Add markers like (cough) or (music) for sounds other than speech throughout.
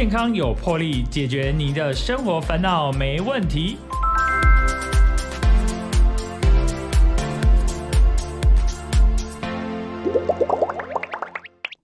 健康有魄力，解决你的生活烦恼没问题。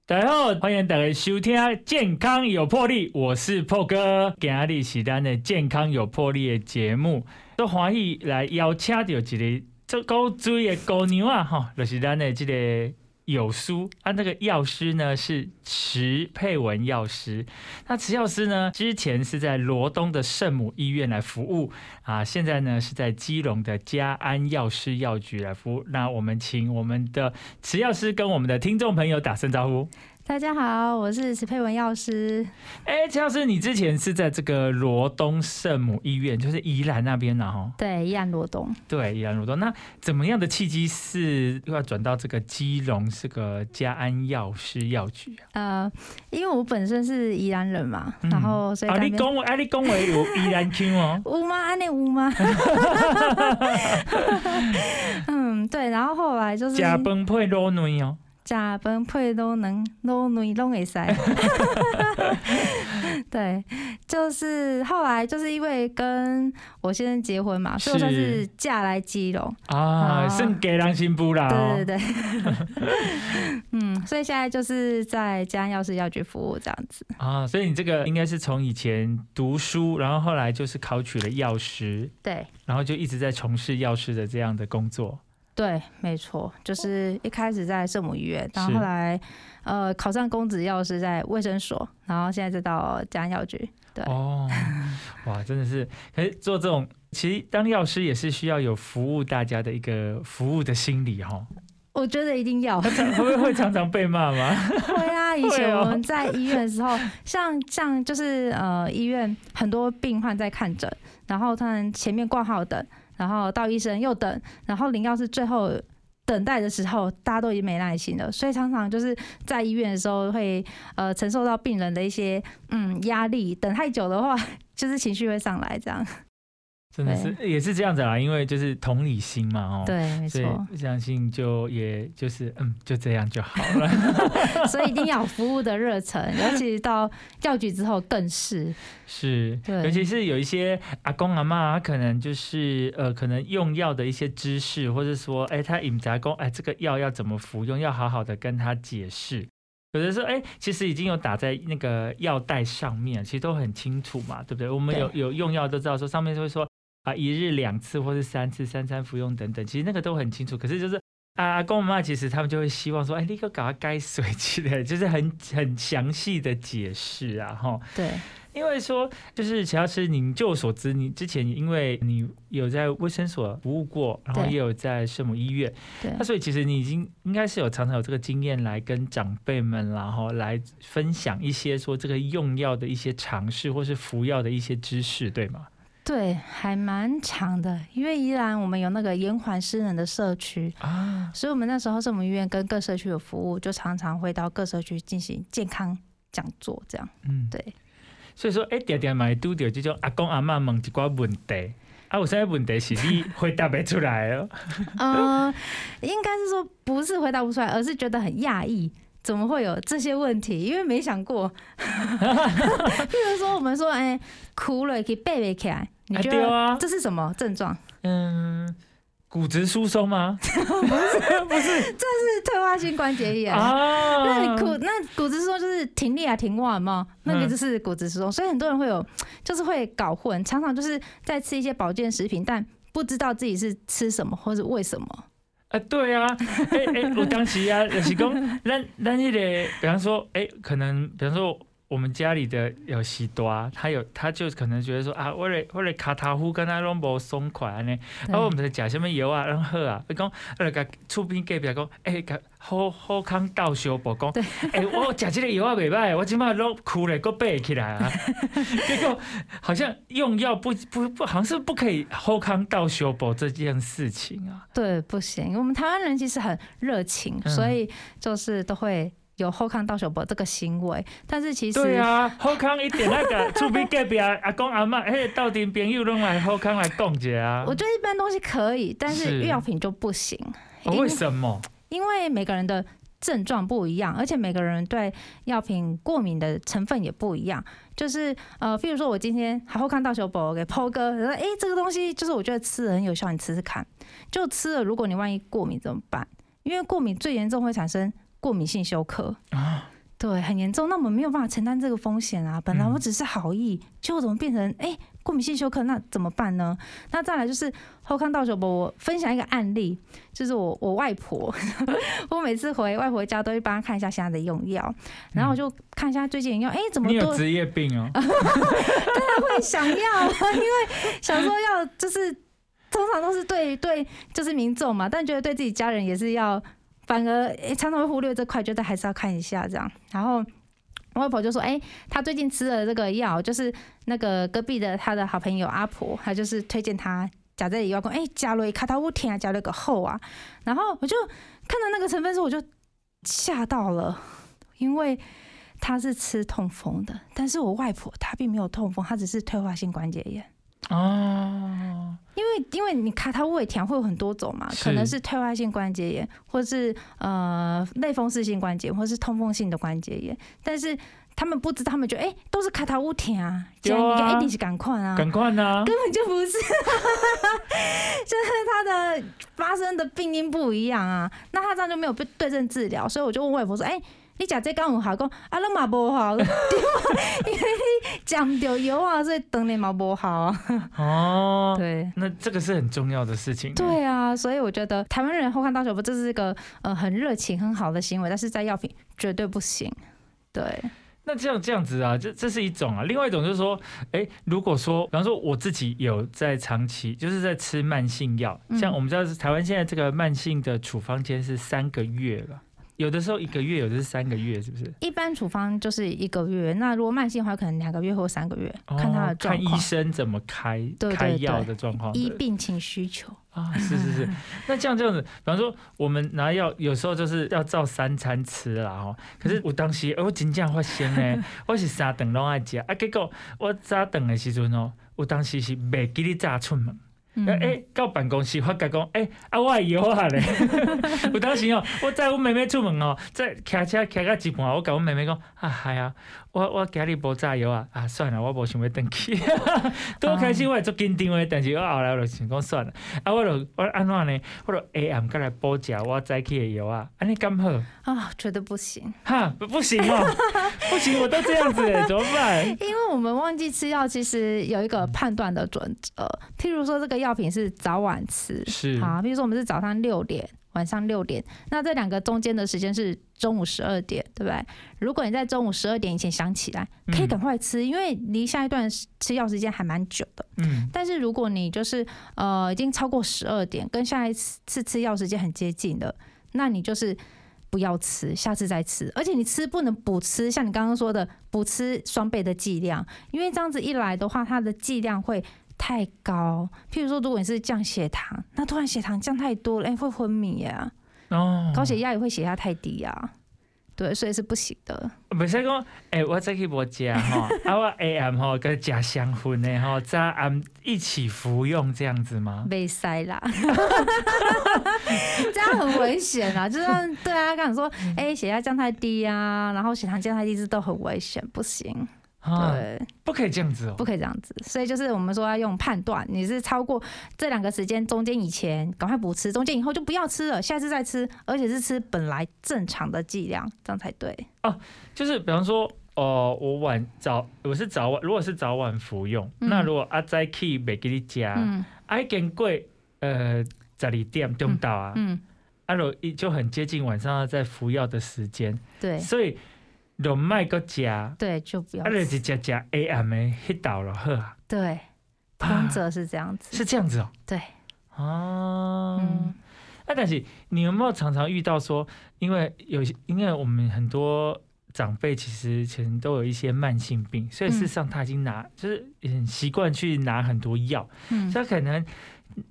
大家好，欢迎大家收听《健康有魄力》，我是破哥，今日是咱的《健康有魄力》的节目，都欢喜来邀请到一个做高追的姑娘啊，哈，就是咱的这个有书啊，那个药师呢是池佩文药师，那池药师呢之前是在罗东的圣母医院来服务啊，现在呢是在基隆的嘉安药师药局来服务。那我们请我们的池药师跟我们的听众朋友打声招呼。大家好，我是史佩文药师。哎，陈药师，你之前是在这个罗东圣母医院，就是宜兰那边呢？哈，对，宜兰罗东。对，宜兰罗东。那怎么样的契机是又要转到这个基隆这个嘉安药师药局啊？呃，因为我本身是宜兰人嘛，然后所以啊，你讲讲，啊，你讲话有宜兰腔哦。(laughs) 有吗？安尼有吗？(laughs) 嗯，对，然后后来就是加崩配卤卵哦。加饭配都能都能拢会塞。(laughs) 对，就是后来就是因为跟我先生结婚嘛，所以我算是嫁来基隆。啊，算给人新妇啦。对对对，(laughs) 嗯，所以现在就是在家安药师药局服务这样子。啊，所以你这个应该是从以前读书，然后后来就是考取了药师，对然后就一直在从事药师的这样的工作。对，没错，就是一开始在圣母医院，然后是后来呃考上公职药师在卫生所，然后现在再到嘉安药局。对，哦，(laughs) 哇，真的是，可是做这种，其实当药师也是需要有服务大家的一个服务的心理哈。我觉得一定要。(laughs) 会不会会常常被骂吗？(laughs) 会啊，以前我们在医院的时候，像像就是呃医院很多病患在看诊，然后他们前面挂号等，然后到医生又等，然后领药是最后。等待的时候，大家都已经没耐心了，所以常常就是在医院的时候会呃承受到病人的一些嗯压力，等太久的话，(laughs) 就是情绪会上来这样。真的是也是这样子啦，因为就是同理心嘛，哦。对，没所错，以相信就也就是嗯，就这样就好了。(laughs) (laughs) 所以一定要有服务的热忱，尤其到药局之后更是。是，对尤其是有一些阿公阿妈，他可能就是呃，可能用药的一些知识，或者说，哎，他饮杂工，哎，这个药要怎么服用，要好好的跟他解释。有的时候，哎，其实已经有打在那个药袋上面，其实都很清楚嘛，对不对？我们有有用药都知道说，上面就会说啊，一日两次或是三次，三餐服用等等，其实那个都很清楚。可是就是啊，阿公阿妈其实他们就会希望说，哎，立刻给他该水之类，就是很很详细的解释啊，哈。对，因为说，就是乔老师，您就我所知，你之前因为你有在卫生所服务过，然后也有在圣母医院，对那所以其实你已经应该是有常常有这个经验来跟长辈们，然后来分享一些说这个用药的一些常识，或是服药的一些知识，对吗？对，还蛮长的，因为宜兰我们有那个延缓失能的社区，啊，所以我们那时候圣母医院跟各社区有服务，就常常会到各社区进行健康讲座，这样。嗯，对。所以说，哎，点点嘛会拄到这种阿公阿嬷问一寡问题，啊，有啥问题是你回答不出来哦？嗯，应该是说不是回答不出来，而是觉得很讶异。怎么会有这些问题？因为没想过，(laughs) 譬如说我们说，哎、哭了可以背背起来，你啊觉得对啊这是什么症状？嗯，骨质疏松吗？(laughs) 不是不是，这是退化性关节炎。啊，那你骨那骨质疏松就是停力啊停腕嘛，那个就是骨质疏松，所以很多人会有就是会搞混，常常就是在吃一些保健食品，但不知道自己是吃什么或者为什么。啊，对啊，哎、哎、我当时啊，就是讲，(laughs) 咱咱那个，比方说，哎、可能，比方说，我们家里的有喜多啊，他有，他就可能觉得说啊，我的我的卡塔夫跟他拢无松快安尼，啊，我们在食什么药啊，然后喝啊，伊讲，我就甲厝边隔壁讲，哎、甲好好康道小宝讲，哎、我食这个药啊袂歹，我即摆拢哭咧，佫背起来啊，(laughs) 结果好像用药不不不，好像是不可以好康道小宝这件事情啊。对，不行，我们台湾人其实很热情，嗯。所以就是都会有后康倒手博这个行为，但是其实对啊，后康一点那个 (laughs) 厝边隔壁阿公阿嬷，迄斗阵朋友拢来后康来讲一下啊。我觉得一般东西可以，但是是药品就不行，哦为什么？因为每个人的症状不一样，而且每个人对药品过敏的成分也不一样。就是呃，譬如说我今天好好看到小宝给抛哥，说哎、这个东西就是我觉得吃了很有效，你吃吃看。就吃了，如果你万一过敏怎么办？因为过敏最严重会产生过敏性休克啊，对，很严重。那我们没有办法承担这个风险啊。本来嗯我只是好意，结果怎么变成哎、过敏性休克？那怎么办呢？那再来就是后康道小宝，我分享一个案例，就是我我外婆，(laughs) 我每次回外婆家都会帮她看一下现在的用药，然后我就看一下最近的药，哎、怎么多你有职业病哦，(laughs) 会想要，因为想说要就是通常都是对对就是民众嘛，但觉得对自己家人也是要，反而、诶常常会忽略这块，觉得还是要看一下这样。然后我外婆就说：“哎、她最近吃了这个药，就是那个隔壁的她的好朋友阿婆，她就是推荐她。”加这里药讲，哎，加了一卡塔乌甜啊，加了个厚啊，然后我就看到那个成分时，我就吓到了，因为她是吃痛风的，但是我外婆她并没有痛风，她只是退化性关节炎。哦，因为因为你卡塔胃甜会有很多种嘛，可能是退化性关节炎，或是呃类风湿性关节，或是通风性的关节炎，但是他们不知道，他们觉得哎、都是卡塔乌甜啊，这样对啊一定是赶快啊，赶快啊，根本就不是，(laughs) 就是他的发生的病因不一样啊，那他这样就没有被对症治疗，所以我就问外婆说，哎、你讲这刚有好，讲啊，那嘛不好，(laughs) 对吧？因为你讲不到油啊，所以等你嘛不好啊。哦，对，那这个是很重要的事情，，对啊，所以我觉得台湾人后看大手不，这是一个呃很热情很好的行为，但是在药品绝对不行。对，那这样这样子啊，这这是一种啊，另外一种就是说，哎，如果说，比方说我自己有在长期就是在吃慢性药，嗯像我们知道是台湾现在这个慢性的处方间是三个月了，有的时候一个月，有的是三个月，是不是？一般处方就是一个月，那如果慢性的话，可能两个月或三个月，看他的哦看医，生怎么开开药的状况的依病情需求。啊，是是是。(laughs) 那这样这样子，比方说我们拿药，有时候就是要照三餐吃啦吼。可是我当时，呃我真正发现呢，(laughs) 我是三顿拢爱食，啊，结果我早顿的时阵哦，我当时是袂记得早出门。嗯诶、欸，到办公室发觉讲，诶、啊，我的药啊咧。(laughs) 有当时哦，我载阮妹妹出门哦，在骑车骑到一半，我甲阮妹妹讲，啊，系啊，我我今日无炸药啊，啊，算了，我无想要登去。(laughs) 拄开始我会足紧张的，但是我后来我就想讲算了，啊，我就我安怎呢？我就 A M 过来补食我早起的药啊，安尼刚好？啊，觉得不行，哈，不不行哦，(laughs) 不行，我都这样子欸，(laughs) 怎么办？因为我们忘记吃药，其实有一个判断的准则，譬如说这个药品是早晚吃，是好，譬如说我们是早上六点，晚上六点，那这两个中间的时间是中午十二点，对不对？如果你在中午十二点以前想起来，可以嗯赶快吃，因为离下一段吃药时间还蛮久的。嗯，但是如果你就是呃已经超过十二点，跟下一次吃药时间很接近的，那你就是。不要吃，下次再吃。而且你吃不能补吃，像你刚刚说的，补吃双倍的剂量，因为这样子一来的话，它的剂量会太高。譬如说，如果你是降血糖，那突然血糖降太多了，哎、会昏迷呀、哦，高血压也会血压太低呀、对，所以是不行的。袂使讲，诶、我再去无食吼，(laughs) 啊，我 A M 吼跟食香薰的吼，早暗一起服用这样子吗？被塞啦，(laughs) 这样很危险啊！就算对啊，刚讲说，哎、血压降太低啊，然后血糖降太低，这都很危险，不行，啊，对，不可以这样子哦、不可以这样子。所以就是我们说要用判断，你是超过这两个时间中间以前赶快补吃，中间以后就不要吃了，下次再吃，而且是吃本来正常的剂量，这样才对。哦就是比方说，哦、我晚早我是早晚，如果是早晚服用，嗯。那如果阿早起袂记你加，嗯。啊，已经过呃十二点中到啊，嗯，啊，就一就很接近晚上要在服药的时间，对。所以就卖个食，啊，对，就不要就吃。直接食 A M 的迄道了好啊，对，通则是这样子。是这样子哦、对，哦，嗯。那、但是你有没有常常遇到说，因为有些，因为我们很多长辈其实其实都有一些慢性病，所以事实上他已经拿、就是很习惯去拿很多药，嗯。所以可能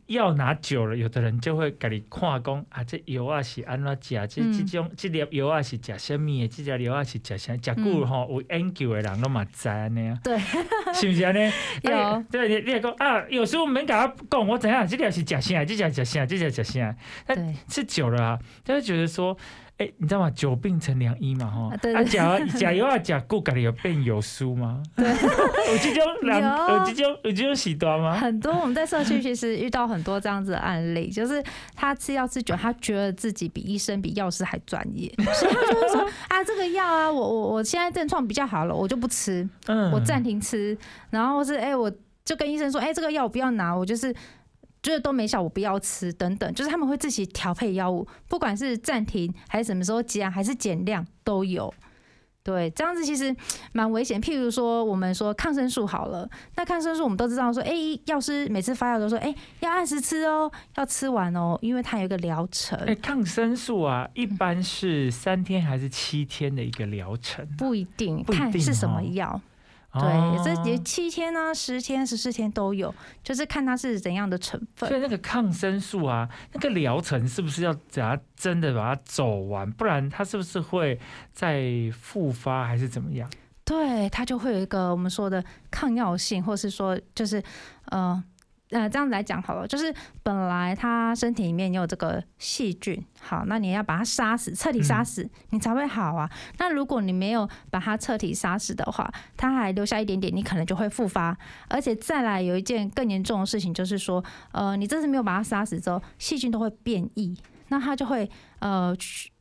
药拿久了，有的人就会给你看讲啊，这药啊是安怎食，这嗯。这种这粒药啊是食什么的，这粒药啊是食啥，食久了吼有研究的人都嘛知安尼啊，对，(laughs) 是不是安尼？(laughs) 有。对，你你会讲啊，有时候免甲我讲，我知影这粒是食啥，这粒食啥，这粒食啥，对，是久了啊，他就觉得说，哎、你知道吗？久病成良医嘛，哈啊。对啊，对假假油啊，假固，家己有变有书吗？对，(laughs) 有这种人，有有这种有这种时段吗？很多我们在社区其实遇到很多这样子的案例，就是他吃药吃久，他觉得自己比医生、比药师还专业，(laughs) 所以他就会说 (laughs) 啊，这个药啊，我我我现在症状比较好了，我就不吃，嗯我暂停吃，然后是哎、我就跟医生说，哎、这个药我不要拿，我就是。觉得都没效，我不要吃，等等，就是他们会自己调配药物，不管是暂停还是什么时候加，还是减量都有。对，这样子其实蛮危险。譬如说，我们说抗生素好了，那抗生素我们都知道说，哎、药师每次发药都说，哎、要按时吃哦，要吃完哦，因为它有一个疗程，哎、抗生素啊，一般是三天还是七天的一个疗程？不一定不一定看是什么哦药。哦对，这也七天啊、十天、十四天都有，就是看它是怎样的成分。所以那个抗生素啊，那个疗程是不是要等它真的把它走完，不然它是不是会再复发还是怎么样？对，它就会有一个我们说的抗药性，或是说就是呃呃这样子来讲好了，就是本来它身体里面有这个细菌，好，那你要把它杀死，彻底杀死，你才会好啊。那如果你没有把它彻底杀死的话，它还留下一点点，你可能就会复发。而且再来有一件更严重的事情，就是说，呃，你这次没有把它杀死之后，细菌都会变异，那它就会呃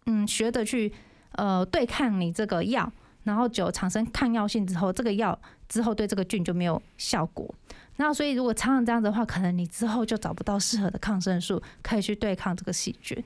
嗯学着去呃对抗你这个药。然后就产生抗药性之后，这个药之后对这个菌就没有效果。那所以如果常常这样子的话，可能你之后就找不到适合的抗生素可以去对抗这个细菌。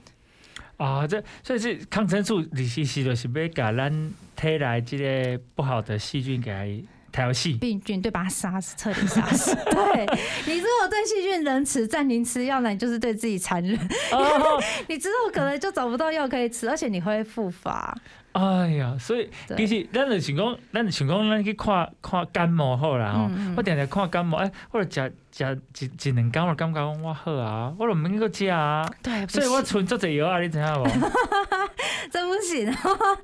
啊，这所以是抗生素，你其实就是要把咱体内这个不好的细菌给它调戏。病菌对，把它杀死，彻底杀死。(laughs) 对你如果对细菌仁慈，暂停吃药，那你就是对自己残忍。哦，(laughs) 你之后可能就找不到药可以吃，而且你会复发。哎呀，所以其，实咱就想讲，咱就想讲，咱去看看感冒好啦吼。嗯我定定看感冒，哎，或者食食一一两工，我感觉讲我好啊，我就毋免搁食啊。对，所以我行存足侪药啊，你知影无？(laughs) 真不行。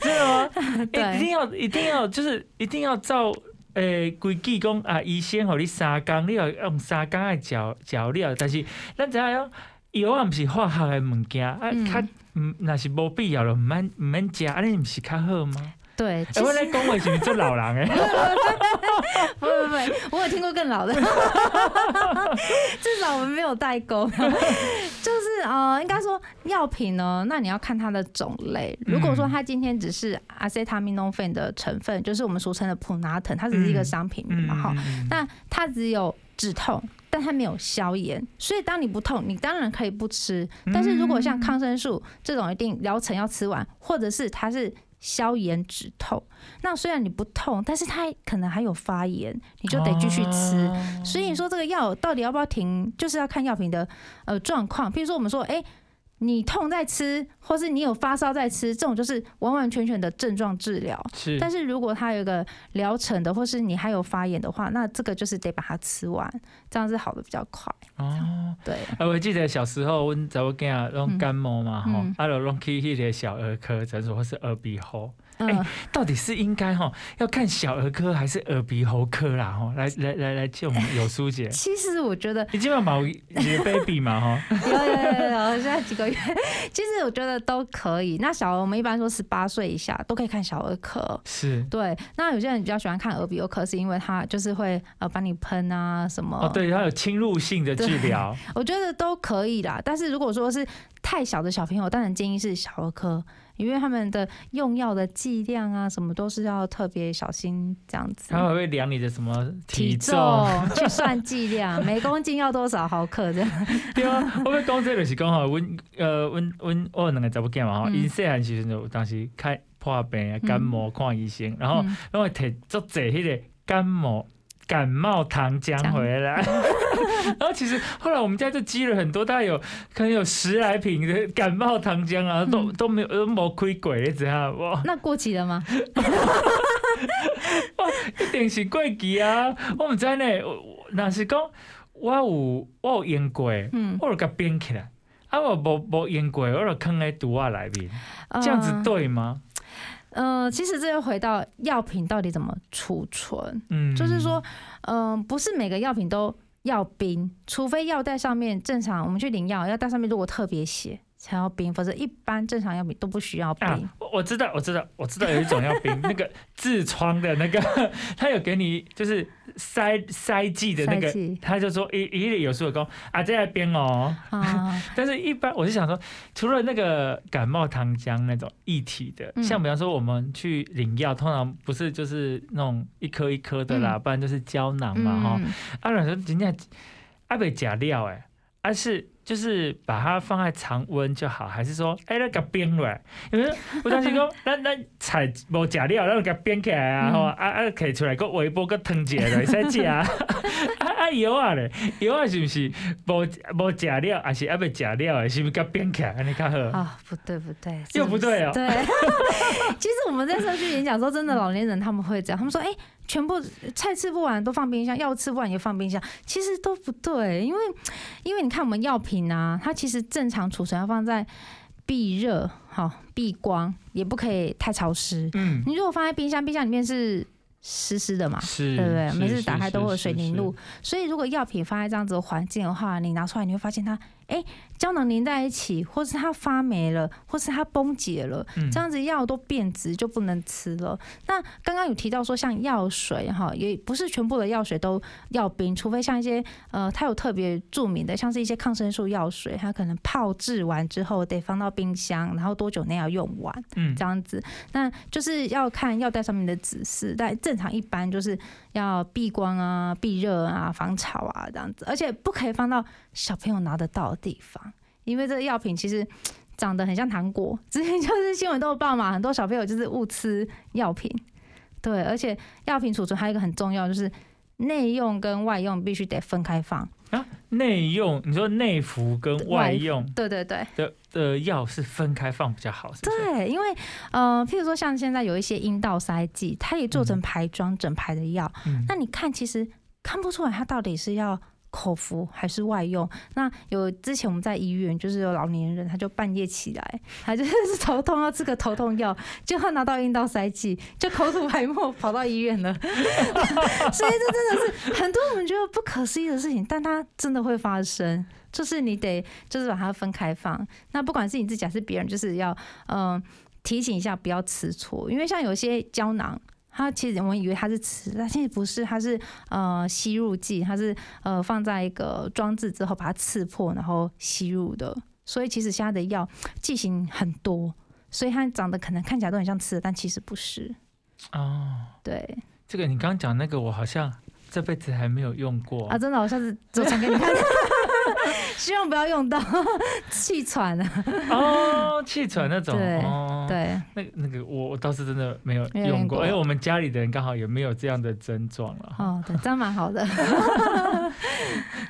真的吗？(laughs) 对一定要一定要就是一定要照诶规矩讲啊，医生互你三工，你要用三工来调调料，但是咱知影讲药啊，毋是化学诶物件，啊，嗯较毋若是无必要就毋免毋免食，安尼毋是较好吗？对，我实咧讲话是做老人诶？(laughs) 不不不，我有听过更老的，至少我们没有代沟。就是呃，应该说药品呢，那你要看它的种类。如果说它今天只是阿塞他命诺芬的成分，就是我们俗称的普拿疼，它只是一个商品嘛，哈、嗯那它只有止痛，但它没有消炎，所以当你不痛，你当然可以不吃。但是如果像抗生素这种，一定疗程要吃完，或者是它是消炎止痛，那虽然你不痛，但是它可能还有发炎，你就得继续吃。哦所以你说这个药到底要不要停，就是要看药品的呃状况。譬如说我们说，哎、你痛在吃，或是你有发烧在吃，这种就是完完全全的症状治疗。是，但是如果它有一个疗程的，或是你还有发炎的话，那这个就是得把它吃完，这样是好的比较快。哦。对，啊，我记得小时候，阮查某囝仔拢感冒嘛，吼、嗯啊，就弄去迄个小儿科诊所或是耳鼻喉，到底是应该哈要看小儿科还是耳鼻喉科啦？哈，来来来来，借我们有书姐，(laughs) 其实我觉得你基本上有你的 baby (laughs) 嘛，哈，有有有有，现在几个月，(laughs) 其实我觉得都可以。那小儿我们一般说十八岁以下都可以看小儿科。是对，那有些人比较喜欢看耳鼻喉科，是因为他就是会呃帮你喷啊什么。哦，对，它有侵入性的治疗，我觉得都可以啦。但是如果说是太小的小朋友，当然建议是小儿科，因为他们的用药的剂量啊什么都是要特别小心这样子。他们会量你的什么体重？重去算剂量，(laughs) 每公斤要多少毫克这样。对啊，我要讲这个就是讲吼，阮呃，阮阮我有两个查某囝嘛吼，嗯因细汉时阵就有当时开破病啊，感冒看医生，然后嗯拢会摕足济迄个感冒感冒糖浆回来。(laughs) 然后其实后来我们家就积了很多，大概有可能有十来瓶的感冒糖浆啊，都嗯都没有都没开过，你知道不，(laughs) 那过期了吗？(laughs) 一定是过期啊！我毋知呢，我我若是讲我有我有用过，嗯，我就甲冰起来。啊，我无无用过，我就放在毒啊内面，这样子呃对吗？呃，其实这又回到药品到底怎么储存，嗯，就是说，嗯、不是每个药品都要冰，除非药袋上面正常我们去领药，药袋上面如果特别写才要冰，否则一般正常药品都不需要冰。啊，我我知道，我知道，我知道有一种要冰，(laughs) 那个痔疮的那个，(laughs) 他有给你就是塞塞剂的那个，他就说一一里有时候讲啊这在冰哦，啊，(laughs) 但是一般我是想说，除了那个感冒糖浆那种一体的，嗯。像比方说我们去领药，通常不是就是那种一颗一颗的啦，嗯。不然就是胶囊嘛哈。嗯，啊，然后人家阿北假料哎，而、是就是把它放在常温就好，还是说哎那个冰了？因为我当时讲，咱咱菜无假料，那就给它冰起来啊，嗯吼、啊啊摕出来个微波个烫一下就会使食啊。啊啊药啊咧，药啊是不是无无假料，还是还未假料的？是不是给它冰起来安尼较好？啊，不对不对，又不对哦对，(laughs) 其实我们在社区演讲的时候，真的老年人他们会这样，他们说，哎、全部菜吃不完都放冰箱，药吃不完也放冰箱，其实都不对，因为因为你看我们药品啊，它其实正常储存要放在避热、好避光，也不可以太潮湿。嗯，你如果放在冰箱，冰箱里面是湿湿的嘛，是，对不对？每次打开都会有水凝露，所以如果药品放在这样子的环境的话，你拿出来你会发现它，哎、胶囊粘在一起，或是它发霉了，或是它崩解了，嗯这样子药都变质就不能吃了。那刚刚有提到说，像药水哈，也不是全部的药水都要冰，除非像一些呃，它有特别著名的，像是一些抗生素药水，它可能泡制完之后得放到冰箱，然后多久内要用完。嗯这样子，那就是要看药袋上面的指示，但正常一般就是要避光啊、避热啊、防潮啊这样子，而且不可以放到小朋友拿得到的地方，因为这个药品其实 (tsk) 长得很像糖果，(laughs) 之前就是新闻都有报嘛，很多小朋友就是误吃药品，对，而且药品储存还有一个很重要就是。内用跟外用必须得分开放，啊，内用？你说内服跟外外用对对对，的的药是分开放比较好，是是？对，因为呃，譬如说像现在有一些阴道塞剂，它也做成排装整排的药，嗯。那你看其实看不出来它到底是要口服还是外用。那有之前我们在医院，就是有老年人，他就半夜起来，他就是 (laughs) 头痛要吃个头痛药，就他拿到阴道塞剂，就口吐白沫跑到医院了。(laughs) 所以这真的是很多我们觉得不可思议的事情，但它真的会发生。就是你得就是把它分开放，那不管是你自己还是别人，就是要嗯、提醒一下不要吃错，因为像有些胶囊。它其实我们以为它是吃，但其实不是，它是呃吸入剂，它是呃放在一个装置之后把它刺破，然后吸入的。所以其实现在的药剂型很多，所以它长得可能看起来都很像吃的，但其实不是。哦，对这个你刚刚讲那个，我好像这辈子还没有用过啊，真的，我下次就传给你看，(laughs) 希望不要用到 (laughs) 气喘啊。哦，气喘那种，对哦，对，那个那个我我倒是真的没有用过用过，因为我们家里的人刚好也没有这样的症状了。哦，对，这样蛮好的。(laughs)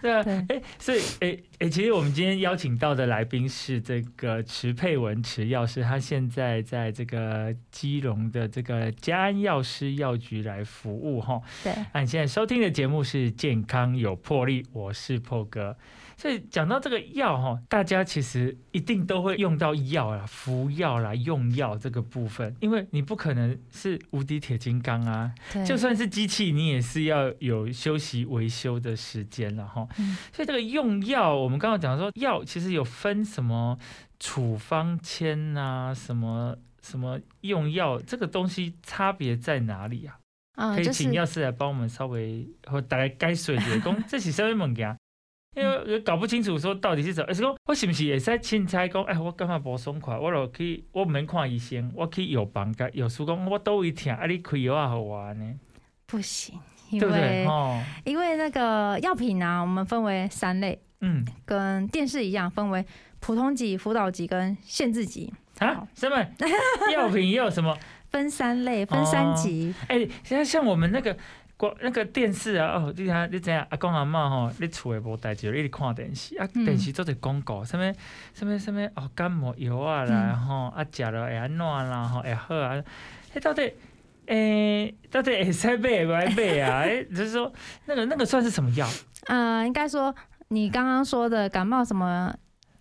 对啊，对哎，所以哎哎，其实我们今天邀请到的来宾是这个池佩文池药师，他现在在这个基隆的这个嘉安药师药局来服务哈。对，那你现在收听的节目是《健康有魄力》，我是破哥。所以讲到这个药哈，大家其实一定都会用到药啦、服药啦、用药这个部分，因为你不可能是无敌铁金刚啊，就算是机器，你也是要有休息维修的时间了哈。嗯所以这个用药，我们刚刚讲说药其实有分什么处方签啊、什么什么用药，这个东西差别在哪里啊？嗯，可以就是请药师来帮我们稍微或大概解说一下，讲 (laughs) 这是什么物件？因为搞不清楚说到底是怎么，而是讲我是不是会使凊彩讲，哎，我感觉无爽快，我就去，我毋免看医生，我去药房甲药师讲，我倒位疼，啊，你开药啊，好我呢，不行，因对不对？为哦，因为那个药品啊，我们分为三类，嗯，跟电视一样，分为普通级、辅导级跟限制级，啊，什么？(laughs) 药品也有什么？分三类，分三级。哎、现在像我们那个广那个电视啊，哦，你看你怎样？阿公阿嬷吼，你厝诶无代志，你直看电视啊，嗯电视做者广告，什么什么什么哦，感冒药啊啦，嗯吼、啊，食了会安怎啦，吼，会好啊。迄到底诶、到底会使买不爱买啊？(laughs) 诶、就是说那个那个算是什么药？呃，应该说你刚刚说的感冒什么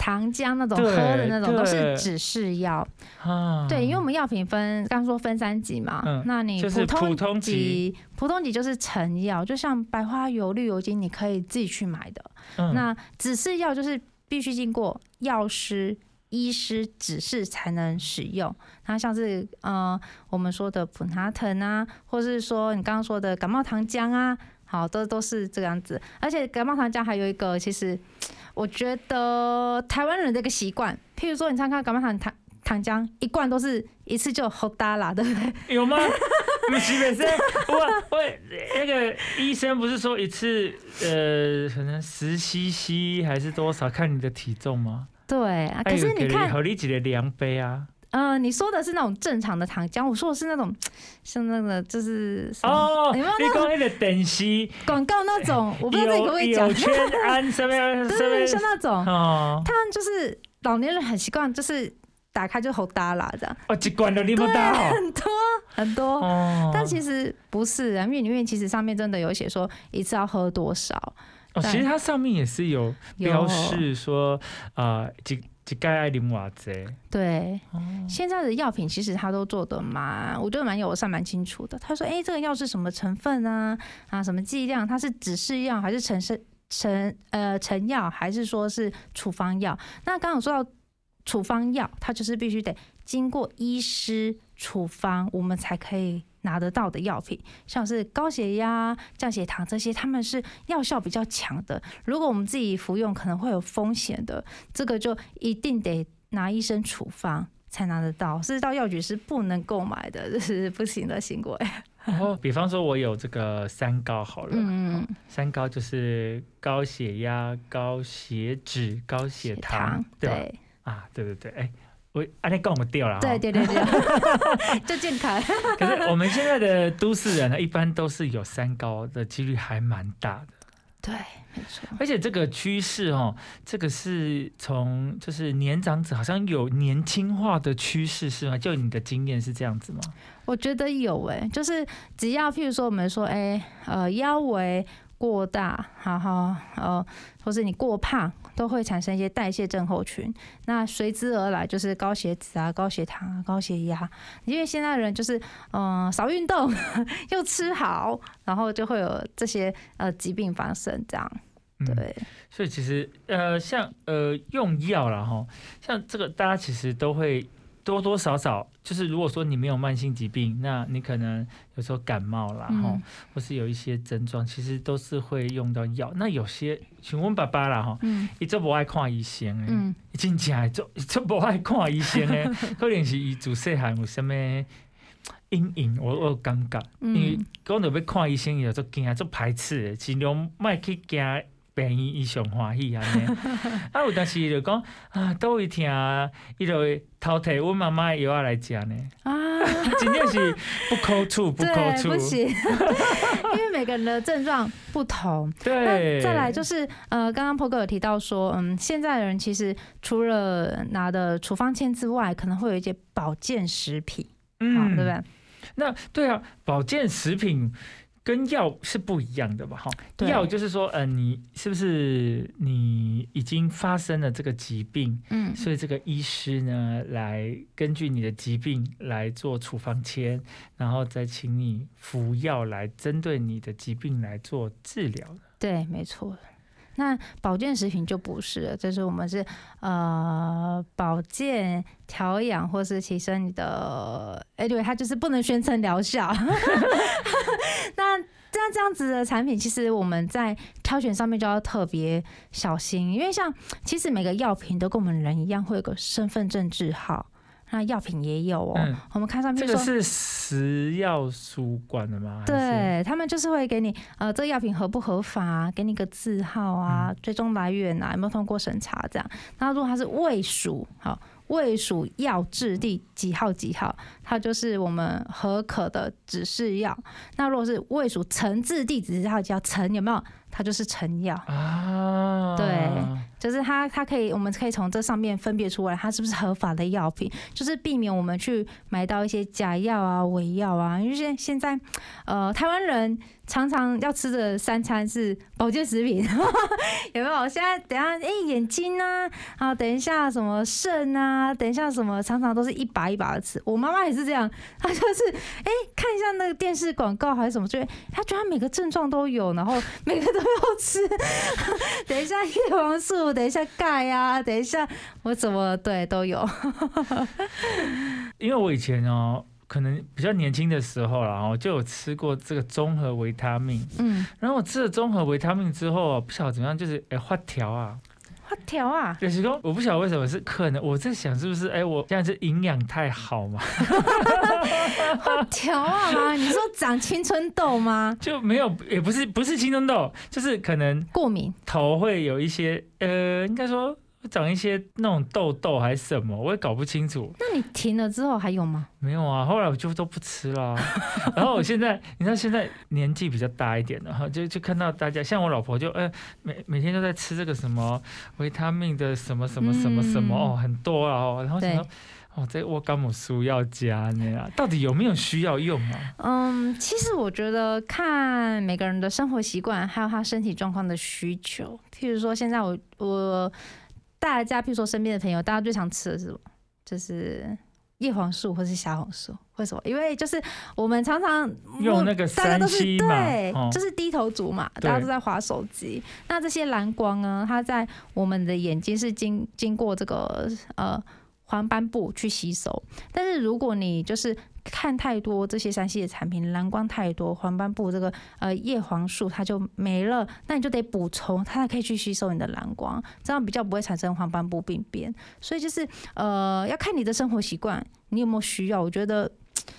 糖浆那种喝的那种，都是指示药。啊，对，因为我们药品分，刚刚说分三级嘛，嗯那你就是普普通级级，普通级就是成药，就像白花油、绿油精，你可以自己去买的。嗯那指示药就是必须经过药师。医师指示才能使用。那像是呃我们说的普拿疼啊，或是说你刚刚说的感冒糖浆啊，好，都都是这样子。而且感冒糖浆还有一个，其实我觉得台湾人的一个习惯，譬如说你常看感冒糖糖糖浆一罐都是一次就喝大啦，对不对？有吗？不是不是，(laughs) 我我那个医生不是说一次呃可能十 CC 还是多少，看你的体重吗？对啊，可哎是你看，合理几的量杯啊？呃，你说的是那种正常的糖浆，我说的是那种 (tsk) 像那个就是哦，有没有你讲那个等息广告那种，我不知道这里可不可以讲有，圈安什么 (laughs) 像么那种，哦。他们就是老年人很习惯，就是打开就吼哒啦这样，哦，一罐都你不对，到很多很多。哦，(laughs) 但其实不是啊，因为里面其实上面真的有写说一次要喝多少，哦，其实它上面也是有标有示说啊，一一盖爱啉偌济对，哦，现在的药品其实他都做的蛮，我觉得蛮友善、蛮清楚的。他说：“哎、这个药是什么成分啊？啊，什么剂量？它是指示药还是成是成呃成药，还是说是处方药？那刚刚有说到处方药，它就是必须得经过医师处方，我们才可以拿得到的药品，像是高血压、降血糖这些，他们是药效比较强的。如果我们自己服用，可能会有风险的，这个就一定得拿医生处方才拿得到，是到药局是不能购买的，(laughs) 这是不行的行为。哦，比方说我有这个三高好了，嗯，三高就是高血压、高血脂、高血糖，对吧？对啊，对对对，哎，我按你讲我掉了哈，对对对对，就 (laughs) 健康。可是我们现在的都市人呢，一般都是有三高的几率还蛮大的。对，没错。而且这个趋势哦，这个是从就是年长者好像有年轻化的趋势是吗？就你的经验是这样子吗？我觉得有诶、就是只要譬如说我们说，哎、呃，腰围过大，然后呃，或是你过胖，都会产生一些代谢症候群。那随之而来就是高血脂啊、高血糖啊、高血压。因为现在人就是嗯、呃少运动 (laughs) 又吃好，然后就会有这些呃疾病发生。这样嗯，对，所以其实呃，像呃用药啦哈，像这个大家其实都会多多少少，就是如果说你没有慢性疾病，那你可能有时候感冒啦吼，嗯或是有一些症状，其实都是会用到药。那有些请问爸爸啦哈，嗯伊做无爱看医生诶，真正会做做无爱看医生诶，(laughs) 可能是伊自细汉有啥物阴影，我我有感觉。因为嗯，讲到要看医生，伊就足惊、足排斥的，尽量莫去惊病院，伊上欢喜安尼。(laughs) 啊，有当时伊就讲啊，倒位疼，伊就会偷摕阮妈妈的药仔来食呢。啊。(laughs) 真正是不抠处，不抠对，不。行，(laughs) 因为每个人的症状不同。对，那再来就是呃，刚刚 p o 哥有提到说，嗯，现在的人其实除了拿的处方签之外，可能会有一些保健食品，嗯，对不对？那对啊，保健食品跟药是不一样的吧？哈，对药就是说，呃，你是不是你已经发生了这个疾病，嗯，所以这个医师呢，来根据你的疾病来做处方签，然后再请你服药来针对你的疾病来做治疗。对，没错。那保健食品就不是了，就是我们是呃保健调养或是提升你的，哎、对，它就是不能宣称疗效。(laughs) (laughs) 那这样这样子的产品，其实我们在挑选上面就要特别小心，因为像其实每个药品都跟我们人一样，会有个身份证字号，那药品也有哦。嗯我们看上面说。这个是食药署管的吗？对他们就是会给你呃，这个药品合不合法、啊，给你个字号啊，嗯追踪来源啊，有没有通过审查这样。那如果它是卫属，好，卫属药质第几号几号，它就是我们合可的指示药。那如果是卫属成制第几号叫成，有没有？它就是成药。啊，对就是它，它可以，我们可以从这上面分别出来，它是不是合法的药品，就是避免我们去买到一些假药啊、伪药啊。因为现现在，呃，台湾人常常要吃的三餐是保健食品，(laughs) 有没有？现在等一下，哎、眼睛啊，啊，等一下什么肾啊，等一下什么，常常都是一把一把的吃。我妈妈也是这样，她就是，哎、看一下那个电视广告还是什么，就她觉得每个症状都有，然后每个都要吃。(laughs) 等一下叶黄素，，等一下钙啊，等一下我怎么对都有。(laughs) 因为我以前哦，可能比较年轻的时候然后，就有吃过这个综合维他命。嗯，然后我吃了综合维他命之后，不晓得怎么样，就是哎发条啊，发条啊，就是说我不晓得为什么是可能，我在想是不是哎我现在是营养太好嘛，(laughs) 发条啊，(laughs) 你说长青春痘吗？就没有也不是不是青春痘，就是可能过敏，头会有一些呃，应该说会长一些那种痘痘还是什么，我也搞不清楚。那你停了之后还有吗？没有啊，后来我就都不吃了啊、(laughs) 然后我现在，你知道现在年纪比较大一点的哈，就就看到大家，像我老婆就呃每每天都在吃这个什么维他命的什么什么什么什么、嗯哦，很多啊哦，然后想对说哦，这我甘母酥要加呢啊，到底有没有需要用啊？嗯，其实我觉得看每个人的生活习惯，还有他身体状况的需求。譬如说，现在我我大家，譬如说身边的朋友，大家最常吃的是什么？就是叶黄素或是虾黄素。为什么？因为就是我们常常用那个大家都是三 C 嘛对，哦就是低头族嘛，大家都在划手机。那这些蓝光呢，它在我们的眼睛是经经过这个呃黄斑部去吸收，但是如果你就是看太多这些三 C 的产品，蓝光太多，黄斑部这个呃叶黄素它就没了，那你就得补充，它才可以去吸收你的蓝光，这样比较不会产生黄斑部病变。所以就是呃要看你的生活习惯，你有没有需要？我觉得。(tsk)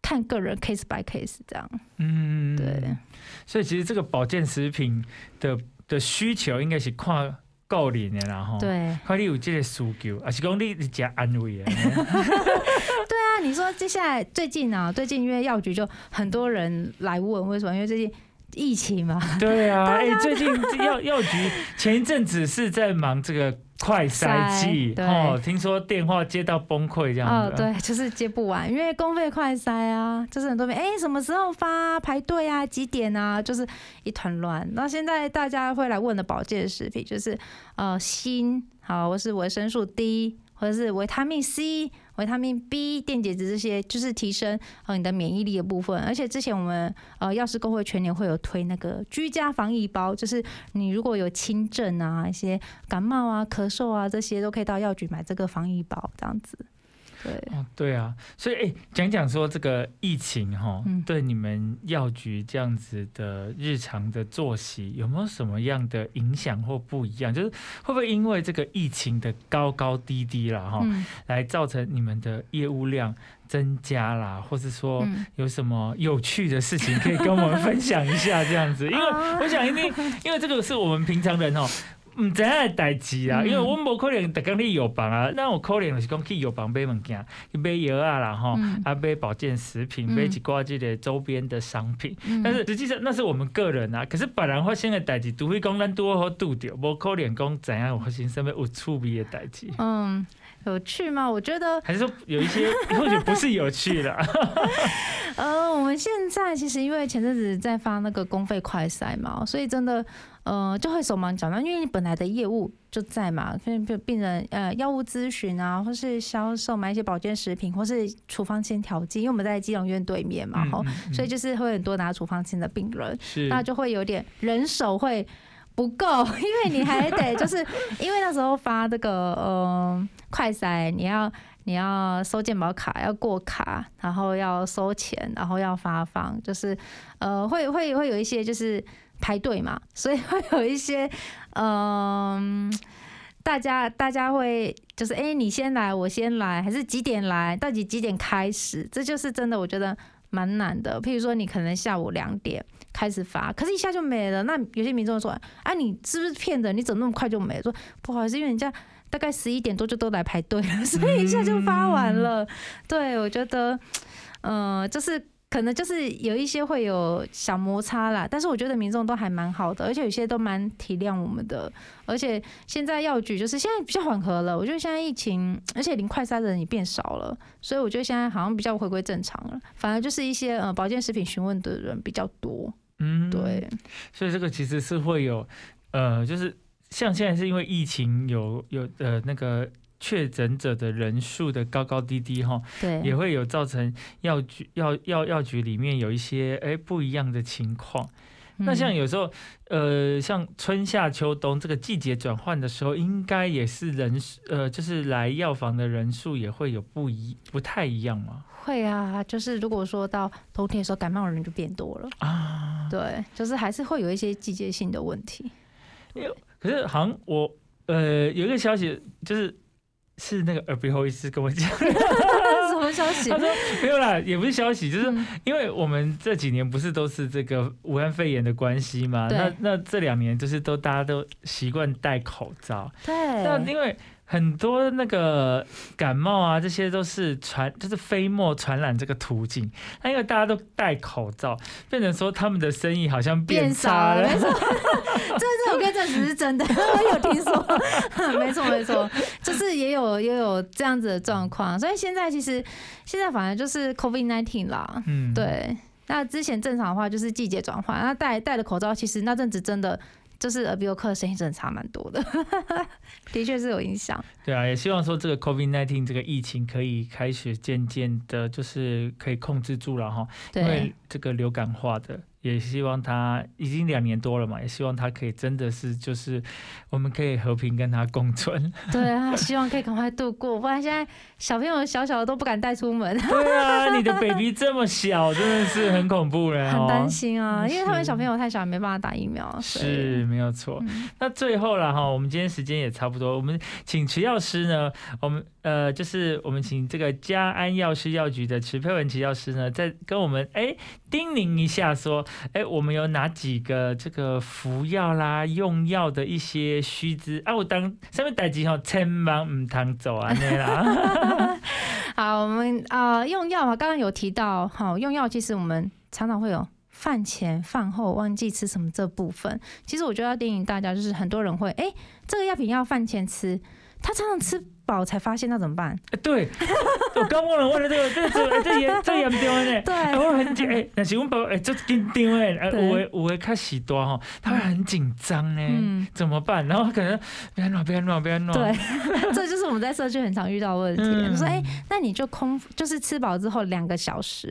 看个人 case by case 这样，嗯，对，所以其实这个保健食品的的需求应该是看够年的啦吼。。对，看你有这个需求，还是讲你是加安慰 (laughs) 啊？那你说接下来最近啊，最近因为药局就很多人来问，为什么？因为最近疫情嘛，对啊，(laughs) 哎、最近这药药局前一阵子是在忙这个快塞季哦，听说电话接到崩溃这样哦，子。对，就是接不完，因为公费快塞啊，就是很多人哎、什么时候发、排队啊、几点啊，就是一团乱。那现在大家会来问的保健食品就是呃锌，好，或是维生素 D，或者是维他命 C、维他命 B、电解质这些，就是提升呃你的免疫力的部分。而且之前我们呃药师工会全年会有推那个居家防疫包，就是你如果有轻症啊、一些感冒啊、咳嗽啊这些，都可以到药局买这个防疫包，这样子。对。哦，对啊，所以哎，讲讲说这个疫情哈、嗯对你们药局这样子的日常的作息有没有什么样的影响或不一样？就是会不会因为这个疫情的高高低低啦哈、嗯来造成你们的业务量增加啦，或是说嗯有什么有趣的事情可以跟我们分享一下这样子？因为啊 (laughs) 我想一定，因为这个是我们平常人哦。唔知影诶代志啊，嗯因为我无可能逐工去药房啊，咱有可能就是讲去药房买物件，去买药啊啦吼，嗯啊买保健食品，嗯买一寡即个周边的商品。嗯但是实际上那是我们个人啊，可是别人发生的代志，除非讲咱拄好拄着，无可能讲怎样有发生什么有趣味的代志。嗯，有趣吗？我觉得，还是说有一些 (laughs) 或许不是有趣的、啊，(laughs) 呃，我们现在其实因为前阵子在发那个公费快筛嘛，所以真的，呃，就会手忙脚乱，因为你本来的业务就在嘛，病病病人呃药物咨询啊，或是销售买一些保健食品，或是处方签调剂，因为我们在基隆医院对面嘛，吼、嗯嗯。所以就是会很多拿处方签的病人，是。那就会有点人手会不够，因为你还得就是因为那时候发这个呃快筛，你要你要收健保卡，要过卡，然后要收钱，然后要发放，就是呃会会会有一些就是排队嘛，所以会有一些嗯、大家大家会就是哎、诶你先来，我先来，还是几点来？到底几点开始？这就是真的，我觉得蛮难的。譬如说，你可能下午两点开始发，可是一下就没了。那有些民众说：“哎，你是不是骗人？你怎么那么快就没了？”说不好意思，因为人家大概十一点多就都来排队了，所以一下就发完了。对，我觉得，呃，就是。可能就是有一些会有小摩擦啦，但是我觉得民众都还蛮好的，而且有些都蛮体谅我们的。而且现在药局就是现在比较缓和了，我觉得现在疫情，而且零快筛的人也变少了，所以我觉得现在好像比较回归正常了。反而就是一些呃保健食品询问的人比较多，嗯，对，所以这个其实是会有，呃，就是像现在是因为疫情有有呃那个确诊者的人数的高高低低哈，对也，会有造成药局药药药局里面有一些哎不一样的情况。那像嗯有时候，呃，像春夏秋冬这个季节转换的时候，应该也是人数，呃，就是来药房的人数也会有不一不太一样嘛。会啊，就是如果说到冬天的时候，感冒的人就变多了。啊，对，就是还是会有一些季节性的问题。可是好像我，呃，有一个消息就是。是那个耳鼻喉医师跟我讲，(laughs) 什么消息？他？说没有啦，也不是消息，就是嗯。因为我们这几年不是都是这个武汉肺炎的关系嘛，那那这两年就是都大家都习惯戴口罩，对。那对，因为很多那个感冒啊，这些都是传，就是飞沫传染这个途径。那因为大家都戴口罩，变成说他们的生意好像变少差了。没错，这这我跟你证实是真的，我有听说，(laughs) 没错没错，就是也有也有这样子的状况，所以现在其实现在反而就是 COVID nineteen 啦，嗯，对。那之前正常的话就是季节转换，那戴戴了口罩，其实那阵子真的就是耳鼻喉科的生意真的差蛮多的，的确是有影响。对啊，也希望说这个 COVID nineteen 这个疫情可以开始渐渐的，就是可以控制住了哈。因为对，这个流感化的，也希望他已经两年多了嘛，也希望他可以真的是就是我们可以和平跟他共存。(laughs) 对啊，希望可以赶快度过，不然现在小朋友小小的都不敢带出门，(laughs) 对啊，你的 baby 这么小，真的是很恐怖了 (laughs) 哦。很担心啊，嗯因为他们小朋友太小，没办法打疫苗，是没有错。嗯那最后了哈，我们今天时间也差不多，我们请池药师呢，我们呃就是我们请这个嘉安药师药局的池佩文池药师呢，再跟我们哎叮咛一下说，哎我们有哪几个这个服药啦、用药的一些须知啊，我当上面代志吼，千万唔通走安尼啦。(laughs) 好，我们啊、用药嘛，刚刚有提到，好用药其实我们常常会有饭前、饭后忘记吃什么这部分。其实我觉得要提醒大家，就是很多人会，哎、这个药品要饭前吃，他常常吃饱才发现，那怎么办？哎对，我刚忘了问了这个，这个这个这严这严重呢。对，哎，我很紧哎，但是我爸爸哎，这紧张哎，哎，对有的有的开始多哈，他会很紧张呢，嗯，怎么办？然后他可能别乱别乱别乱，对，(laughs) 这就是我们在社区很常遇到的问题。嗯就说，哎、那你就空，就是吃饱之后两个小时，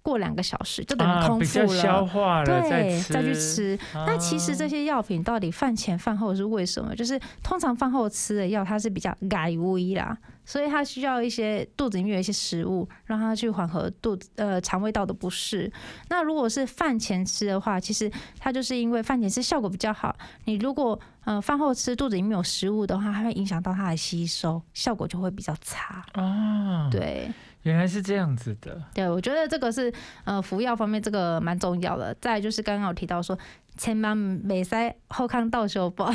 过两个小时就等于啊，空比较腹了。消化了对，吃，再去吃。那其实这些些药品到底饭前饭后是为什么？就是通常饭后吃的药，它是比较改微啦，所以它需要一些肚子里面有一些食物，让它去缓和肚子呃肠胃道的不适。那如果是饭前吃的话，其实它就是因为饭前吃效果比较好。你如果呃饭后吃肚子里面有食物的话，它会影响到它的吸收，效果就会比较差。啊，，对。原来是这样子的，对，我觉得这个是呃服药方面这个蛮重要的。再来就是刚刚有提到说，千万没塞后康倒修补，(laughs)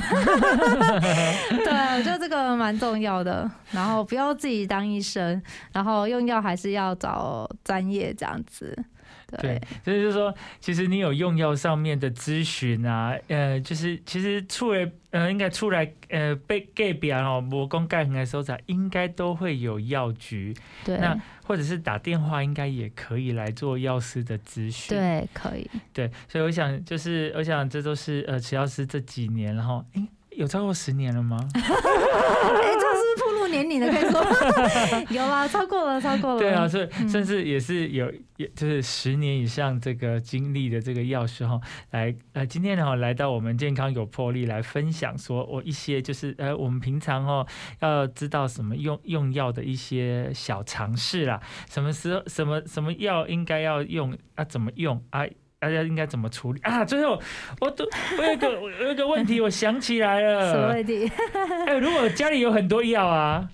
对，我觉得这个蛮重要的。然后不要自己当医生，然后用药还是要找专业这样子。对，所以就是说，其实你有用药上面的咨询啊，呃，就是其实出来，呃，应该出来，呃，被隔壁哦，魔公盖痕的时候，才应该都会有药局，对那或者是打电话，应该也可以来做药师的咨询。对，可以。对，所以我想，就是我想，这都是呃，池药师这几年，然后，诶，有超过十年了吗？(laughs) 哎、这是暴露年龄的，可以说有啦，超过了，超过了。对啊，所以嗯甚至也是有，也就是十年以上这个经历的这个药师哈，来呃，今天呢来到我们健康有魄力来分享，说我一些就是呃，我们平常哦要知道什么用用药的一些小常识啦，什么时候什么什么药应该要用啊，怎么用啊？大家应该怎么处理啊？最后，我都我有一个 (laughs) 我有一个问题，我想起来了什么了。问题？(laughs) 哎、如果家里有很多药啊，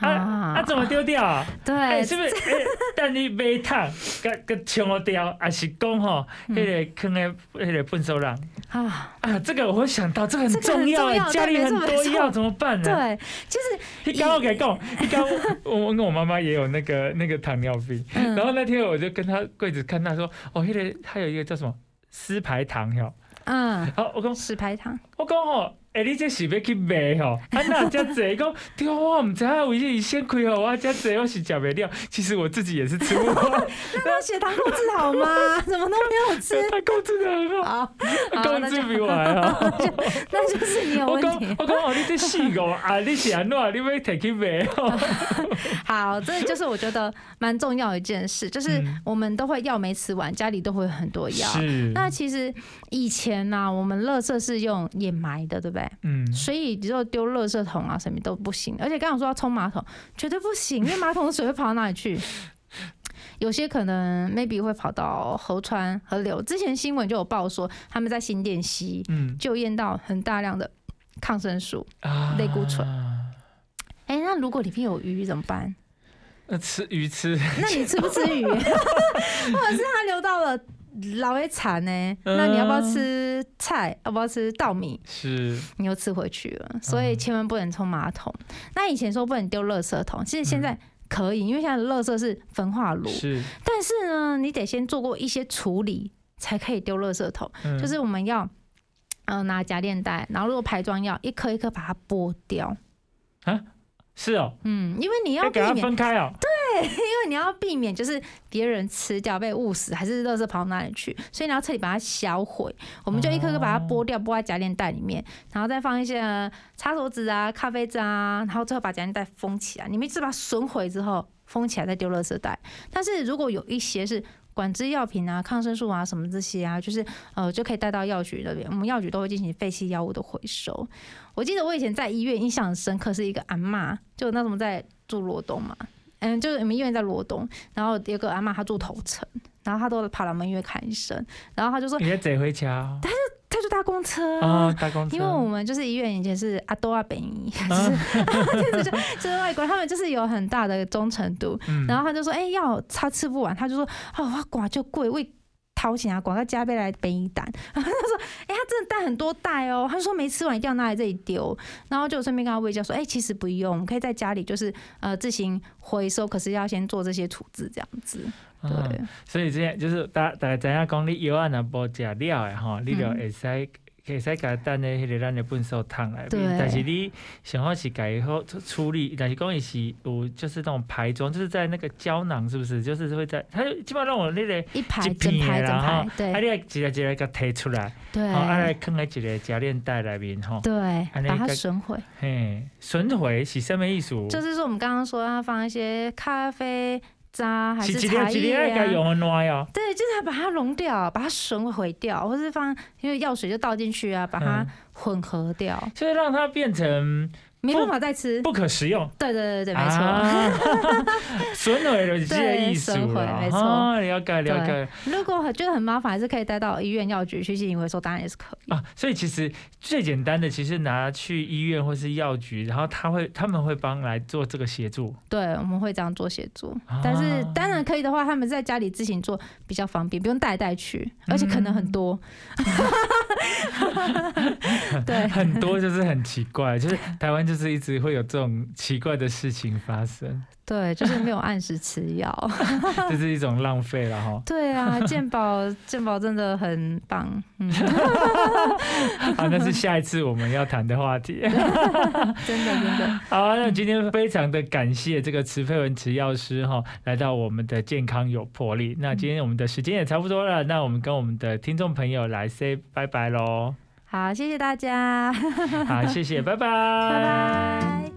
啊啊，怎么丢掉啊？对，哎、是不是？(laughs) 哎、等你买糖，甲甲冲掉，还是讲吼，嗯迄、个坑的迄个粪手人啊，啊？这个我会想到，这个很重要家里很多药怎么办呢？对，就是你刚我给讲，你刚我我跟我妈妈也有那个那个糖尿病，嗯然后那天我就跟她柜子看，她说哦，迄、个还有一个叫什么丝牌糖哟。嗯，好，我讲石牌糖，我讲吼，哎、你这是要去卖吼？啊，那遮济讲，(laughs) 对啊，我毋知影为什么先开吼，我遮济我是食袂了。其实我自己也是吃不完，(laughs) 那血糖控制好吗？(laughs) 怎么都没有吃？他控制的很好，好，好控制比我还好。那就是你有问题。我讲哦，你这四个啊，你是安怎？你要摕去卖吼？好，这就是我觉得蛮重要的一件事，就是嗯我们都会药没吃完，家里都会有很多药。是，那其实以前呢、我们垃圾是用掩埋的，对不对？嗯，所以只有丢垃圾桶啊，什么都不行。而且刚刚说要冲马桶，绝对不行，因为马桶的水会跑到哪里去？有些可能 maybe 会跑到河川、河流。之前新闻就有报说，他们在新店溪嗯就验到很大量的抗生素。啊类固醇哎、那如果里面有鱼怎么办？那吃鱼吃，那你吃不吃鱼？(laughs) 或者是它流到了老会馋呢？那你要不要吃菜？要不要吃稻米？是你又吃回去了，所以千万不能冲马桶。那以前说不能丢垃圾桶，其实现在可以，因为现在的垃圾是焚化炉，是，但是呢，你得先做过一些处理才可以丢垃圾桶。嗯就是我们要，呃，拿夹链袋，然后如果排装药，一颗一颗把它剥掉。是哦，嗯，因为你要要给它避免，分开哦。对因为你要避免就是别人吃掉被误食，还是垃圾跑到哪里去，所以你要彻底把它销毁。我们就一颗颗把它剥掉，剥在夹链袋里面，然后再放一些呃擦手纸啊、咖啡渣啊，然后最后把夹链袋封起来。你们一直把它损毁之后封起来，再丢垃圾袋。但是如果有一些是管制药品啊、抗生素啊什么这些啊，就是呃就可以带到药局那边，我们药局都会进行废弃药物的回收。我记得我以前在医院印象很深刻，是一个阿妈，就那什么在住罗东嘛，嗯，就是我们医院在罗东，然后有个阿妈她住头城，然后她都跑来我们医院看医生，然后她就说你在这回家公车啊。哦，搭公车，因为我们就是医院以前是阿多阿本医，(laughs) 就是就是外国人，他们就是有很大的忠诚度。嗯然后他就说：“哎、药他吃不完，他就说：哦，我寡就贵，为掏钱啊，广告加倍来背一单。”然后他说：“哎、他真的带很多袋哦。”他就说：“没吃完一定要拿来这里丢。”然后就顺便跟他喂教说：“哎、其实不用，我们可以在家里就是呃自行回收，可是要先做这些处置这样子。”对，嗯所以这样就是大大家知影讲，你药啊若无食了的吼，你就嗯会使。会使甲等咧迄个咱的粪扫桶内对面，但是你想要是家己好处理，但是讲伊是有就是那种排装，就是在那个胶囊是不是？就是会在它基本上有那个，一排一整排整片的啦排，啊你来一个一个甲摕出来，对吼，啊来放在一个夹链袋内面吼，对，把它损毁。嘿，损毁是什么意思？就是说我们刚刚说要放一些咖啡渣还是是茶叶啊。用的烂哦。对，就是要把它溶掉，把它损毁掉，或是放因为药水就倒进去啊，把它嗯混合掉，就是让它变成没办法再吃。不可食用。对对对对，(laughs) 没错。啊损毁就是这个意思对损毁啦。没错哦，了解了解如果很觉得很麻烦，还是可以带到医院药局去进行回收，当然也是可以。啊。所以其实最简单的，其实拿去医院或是药局，然后他会他们会帮来做这个协助。对，我们会这样做协助，啊但是当然可以的话，他们在家里自行做比较方便，不用带来带去，而且可能很多。(laughs) 对，很多就是很奇怪，就是台湾就是一直会有这种奇怪的事情发生，(laughs) 对，就是没有按时吃药。(laughs) 这是一种浪费了哈。(laughs) 对啊，健保健保真的很棒，嗯，好，那是下一次我们要谈的话题。真的真的。好，那今天非常的感谢这个慈佩文慈药师哈，来到我们的健康有魄力。那今天我们的时间也差不多了，那我们跟我们的听众朋友来 say 拜拜喽。好，谢谢大家，(laughs) 好，谢谢，拜拜，拜拜。